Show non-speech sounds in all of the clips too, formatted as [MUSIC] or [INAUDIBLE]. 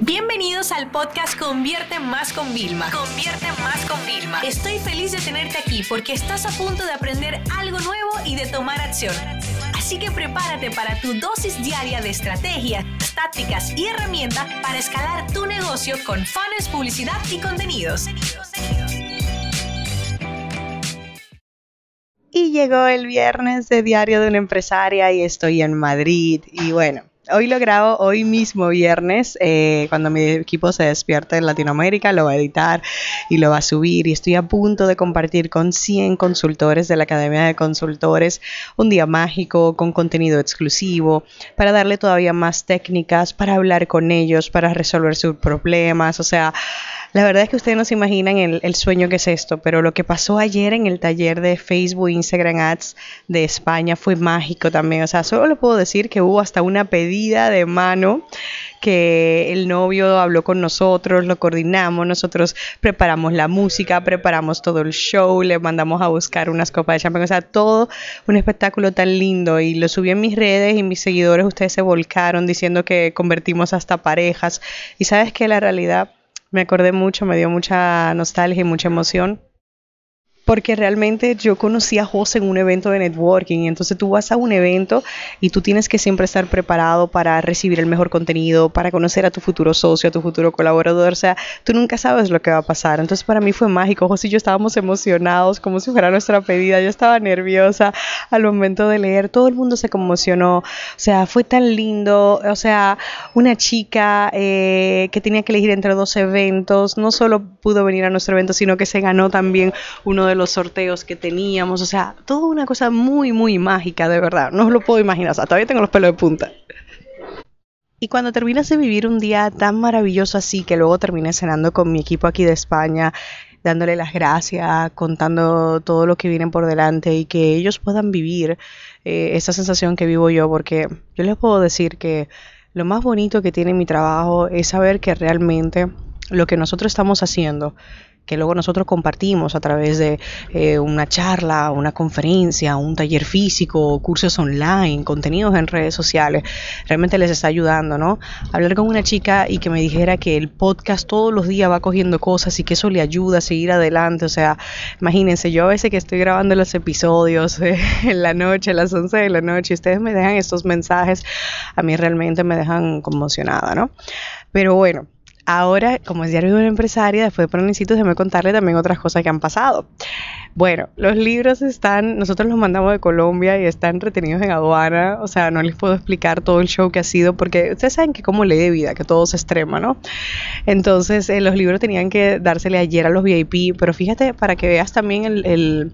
Bienvenidos al podcast Convierte Más con Vilma. Convierte Más con Vilma. Estoy feliz de tenerte aquí porque estás a punto de aprender algo nuevo y de tomar acción. Así que prepárate para tu dosis diaria de estrategias, tácticas y herramientas para escalar tu negocio con fans, publicidad y contenidos. Y llegó el viernes de Diario de una Empresaria y estoy en Madrid. Y bueno, hoy lo grabo hoy mismo viernes, eh, cuando mi equipo se despierte en Latinoamérica, lo va a editar y lo va a subir. Y estoy a punto de compartir con 100 consultores de la Academia de Consultores un día mágico con contenido exclusivo para darle todavía más técnicas, para hablar con ellos, para resolver sus problemas, o sea... La verdad es que ustedes no se imaginan el, el, sueño que es esto, pero lo que pasó ayer en el taller de Facebook, Instagram Ads de España fue mágico también. O sea, solo le puedo decir que hubo hasta una pedida de mano que el novio habló con nosotros, lo coordinamos, nosotros preparamos la música, preparamos todo el show, le mandamos a buscar unas copas de champán, o sea, todo un espectáculo tan lindo. Y lo subí en mis redes y mis seguidores, ustedes se volcaron diciendo que convertimos hasta parejas. Y sabes que la realidad me acordé mucho, me dio mucha nostalgia y mucha emoción porque realmente yo conocí a José en un evento de networking, entonces tú vas a un evento y tú tienes que siempre estar preparado para recibir el mejor contenido, para conocer a tu futuro socio, a tu futuro colaborador, o sea, tú nunca sabes lo que va a pasar, entonces para mí fue mágico, José y yo estábamos emocionados como si fuera nuestra pedida, yo estaba nerviosa al momento de leer, todo el mundo se conmocionó, o sea, fue tan lindo, o sea, una chica eh, que tenía que elegir entre dos eventos, no solo pudo venir a nuestro evento, sino que se ganó también uno de los sorteos que teníamos, o sea, toda una cosa muy, muy mágica, de verdad, no os lo puedo imaginar, o sea, todavía tengo los pelos de punta. Y cuando terminas de vivir un día tan maravilloso así, que luego terminé cenando con mi equipo aquí de España, dándole las gracias, contando todo lo que viene por delante y que ellos puedan vivir eh, esa sensación que vivo yo, porque yo les puedo decir que lo más bonito que tiene mi trabajo es saber que realmente lo que nosotros estamos haciendo que luego nosotros compartimos a través de eh, una charla, una conferencia, un taller físico, cursos online, contenidos en redes sociales, realmente les está ayudando, ¿no? Hablar con una chica y que me dijera que el podcast todos los días va cogiendo cosas y que eso le ayuda a seguir adelante, o sea, imagínense, yo a veces que estoy grabando los episodios [LAUGHS] en la noche, a las 11 de la noche, y ustedes me dejan estos mensajes, a mí realmente me dejan conmocionada, ¿no? Pero bueno, Ahora, como es diario de una empresaria, después de necesito déjeme contarle también otras cosas que han pasado. Bueno, los libros están, nosotros los mandamos de Colombia y están retenidos en aduana, o sea, no les puedo explicar todo el show que ha sido porque ustedes saben que como ley de vida, que todo se extrema, ¿no? Entonces, eh, los libros tenían que dársele ayer a los VIP, pero fíjate, para que veas también el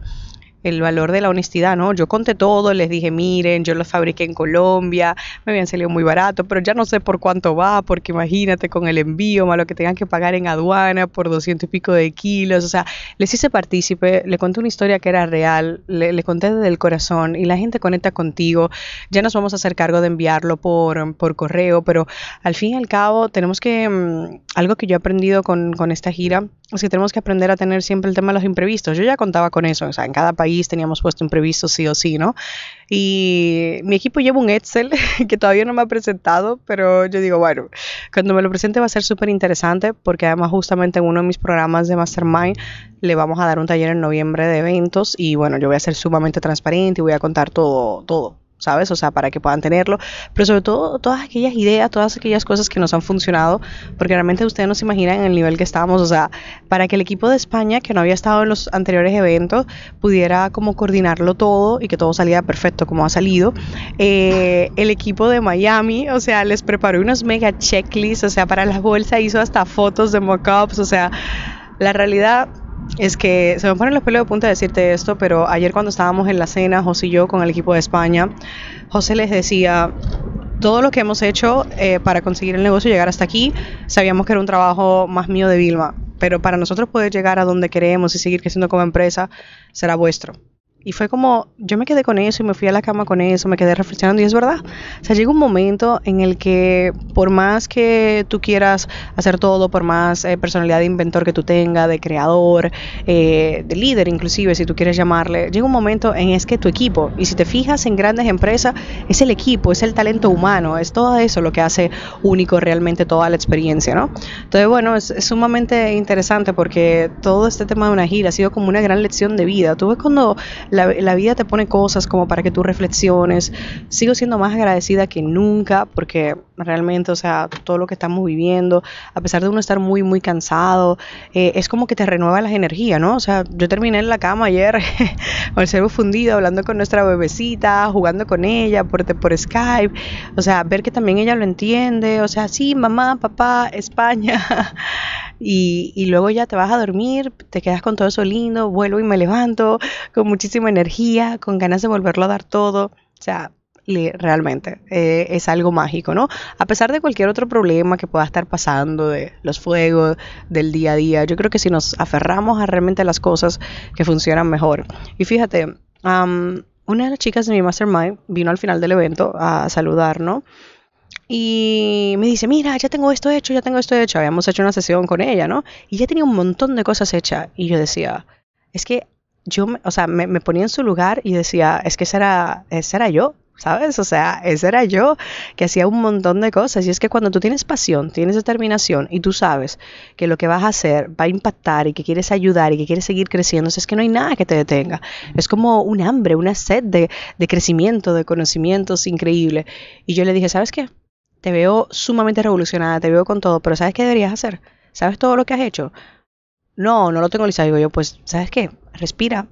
el valor de la honestidad, ¿no? Yo conté todo, les dije, miren, yo los fabriqué en Colombia, me habían salido muy barato, pero ya no sé por cuánto va, porque imagínate con el envío, más lo que tengan que pagar en aduana por doscientos y pico de kilos, o sea, les hice partícipe, le conté una historia que era real, le, conté desde el corazón y la gente conecta contigo, ya nos vamos a hacer cargo de enviarlo por, por correo, pero al fin y al cabo tenemos que, mm, algo que yo he aprendido con, con esta gira, es que tenemos que aprender a tener siempre el tema de los imprevistos. Yo ya contaba con eso, o sea, en cada país teníamos puesto imprevistos sí o sí, ¿no? Y mi equipo lleva un Excel [LAUGHS] que todavía no me ha presentado, pero yo digo, bueno, cuando me lo presente va a ser súper interesante porque además justamente en uno de mis programas de Mastermind le vamos a dar un taller en noviembre de eventos y bueno, yo voy a ser sumamente transparente y voy a contar todo, todo, ¿sabes? O sea, para que puedan tenerlo, pero sobre todo todas aquellas ideas, todas aquellas cosas que nos han funcionado, porque realmente ustedes no se imaginan el nivel que estábamos, o sea, para que el equipo de España, que no había estado en los anteriores eventos, pudiera como coordinarlo todo y que todo saliera perfecto como ha salido, eh, el equipo de Miami, o sea, les preparó unos mega checklists, o sea, para la bolsa hizo hasta fotos de mockups, o sea, la realidad es que se me ponen los pelos de punta decirte esto, pero ayer cuando estábamos en la cena, José y yo con el equipo de España, José les decía, todo lo que hemos hecho eh, para conseguir el negocio llegar hasta aquí, sabíamos que era un trabajo más mío de Vilma, pero para nosotros poder llegar a donde queremos y seguir creciendo como empresa, será vuestro. Y fue como, yo me quedé con eso y me fui a la cama con eso, me quedé reflexionando y es verdad. O sea, llega un momento en el que por más que tú quieras hacer todo, por más eh, personalidad de inventor que tú tengas, de creador, eh, de líder inclusive, si tú quieres llamarle, llega un momento en es que tu equipo, y si te fijas en grandes empresas, es el equipo, es el talento humano, es todo eso lo que hace único realmente toda la experiencia, ¿no? Entonces, bueno, es, sumamente interesante porque todo este tema de una gira ha sido como una gran lección de vida. Tú ves cuando la, vida te pone cosas como para que tú reflexiones. Sigo siendo más agradecida que nunca porque realmente, o sea, todo lo que estamos viviendo, a pesar de uno estar muy, muy cansado, eh, es como que te renueva las energías, ¿no? O sea, yo terminé en la cama ayer [LAUGHS] con el cerebro fundido, hablando con nuestra bebecita, jugando con ella por, por Skype, o sea, ver que también ella lo entiende, o sea, sí, mamá, papá, España. [LAUGHS] Y, luego ya te vas a dormir, te quedas con todo eso lindo, vuelvo y me levanto con muchísima energía, con ganas de volverlo a dar todo. O sea, realmente eh, es algo mágico, ¿no? A pesar de cualquier otro problema que pueda estar pasando, de los fuegos, del día a día, yo creo que si nos aferramos a realmente las cosas que funcionan mejor. Y fíjate, una de las chicas de mi mastermind vino al final del evento a saludar, ¿no? Y me dice, mira, ya tengo esto hecho, ya tengo esto hecho. Habíamos hecho una sesión con ella, ¿no? Y ya tenía un montón de cosas hechas. Y yo decía, es que yo, o sea, me, ponía en su lugar y decía, es que ese era, era yo. ¿Sabes? O sea, ese era yo que hacía un montón de cosas. Y es que cuando tú tienes pasión, tienes determinación y tú sabes que lo que vas a hacer va a impactar y que quieres ayudar y que quieres seguir creciendo, es que no hay nada que te detenga. Es como un hambre, una sed de, de crecimiento, de conocimientos increíble. Y yo le dije, ¿sabes qué? Te veo sumamente revolucionada, te veo con todo, pero ¿sabes qué deberías hacer? ¿Sabes todo lo que has hecho? No, no lo tengo listado. Digo yo, pues, ¿sabes qué? Respira,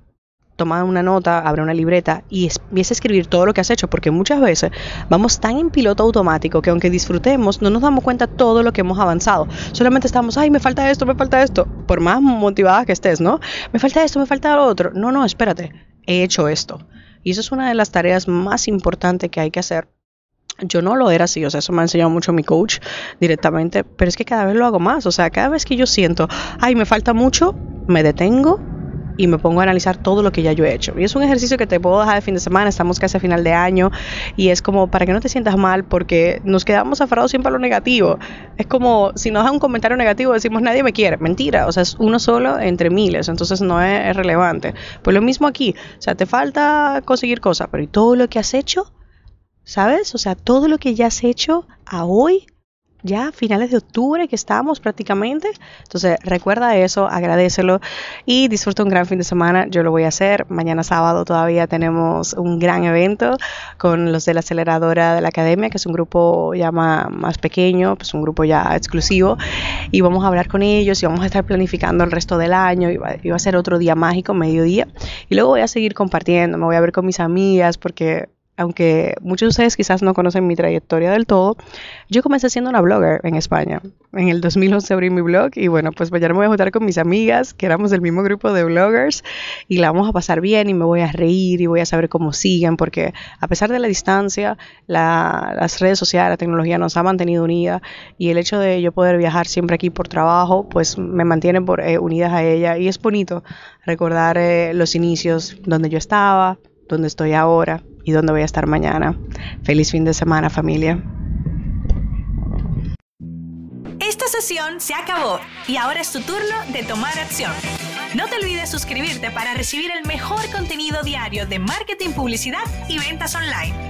toma una nota, abre una libreta y empieza a escribir todo lo que has hecho, porque muchas veces vamos tan en piloto automático que aunque disfrutemos, no nos damos cuenta todo lo que hemos avanzado. Solamente estamos, ay, me falta esto, me falta esto, por más motivada que estés, ¿no? Me falta esto, me falta lo otro. No, no, espérate, he hecho esto. Y eso es una de las tareas más importantes que hay que hacer yo no lo era así, o sea, eso me ha enseñado mucho mi coach directamente, pero es que cada vez lo hago más, o sea, cada vez que yo siento, ay, me falta mucho, me detengo, y me pongo a analizar todo lo que ya yo he hecho. Y es un ejercicio que te puedo dejar de fin de semana, estamos casi a final de año y es como para que no te sientas mal porque nos quedamos aferrados siempre a lo negativo. Es como si nos da un comentario negativo decimos nadie me quiere. Mentira, o sea, es uno solo entre miles, entonces no es, relevante. Pues lo mismo aquí, o sea, te falta conseguir cosas, pero ¿y todo lo que has hecho? ¿Sabes? O sea, todo lo que ya has hecho a hoy ya finales de octubre que estamos prácticamente. Entonces recuerda eso, agradecelo y disfruta un gran fin de semana. Yo lo voy a hacer. Mañana sábado todavía tenemos un gran evento con los de la aceleradora de la academia, que es un grupo ya más, pequeño, pues un grupo ya exclusivo. Y vamos a hablar con ellos y vamos a estar planificando el resto del año. Y y va a ser otro día mágico, mediodía. Y luego voy a seguir compartiendo, me voy a ver con mis amigas porque aunque muchos de ustedes quizás no conocen mi trayectoria del todo, yo comencé siendo una blogger en España. En el 2011 abrí mi blog y bueno, pues mañana me voy a juntar con mis amigas, que éramos del mismo grupo de bloggers, y la vamos a pasar bien y me voy a reír y voy a saber cómo siguen, porque a pesar de la distancia, las redes sociales, la tecnología nos ha mantenido unidas y el hecho de yo poder viajar siempre aquí por trabajo, pues me mantiene por, eh, unidas a ella y es bonito recordar eh, los inicios donde yo estaba, donde estoy ahora y dónde voy a estar mañana. Feliz fin de semana familia. Esta sesión se acabó y ahora es tu turno de tomar acción. No te olvides suscribirte para recibir el mejor contenido diario de marketing, publicidad y ventas online.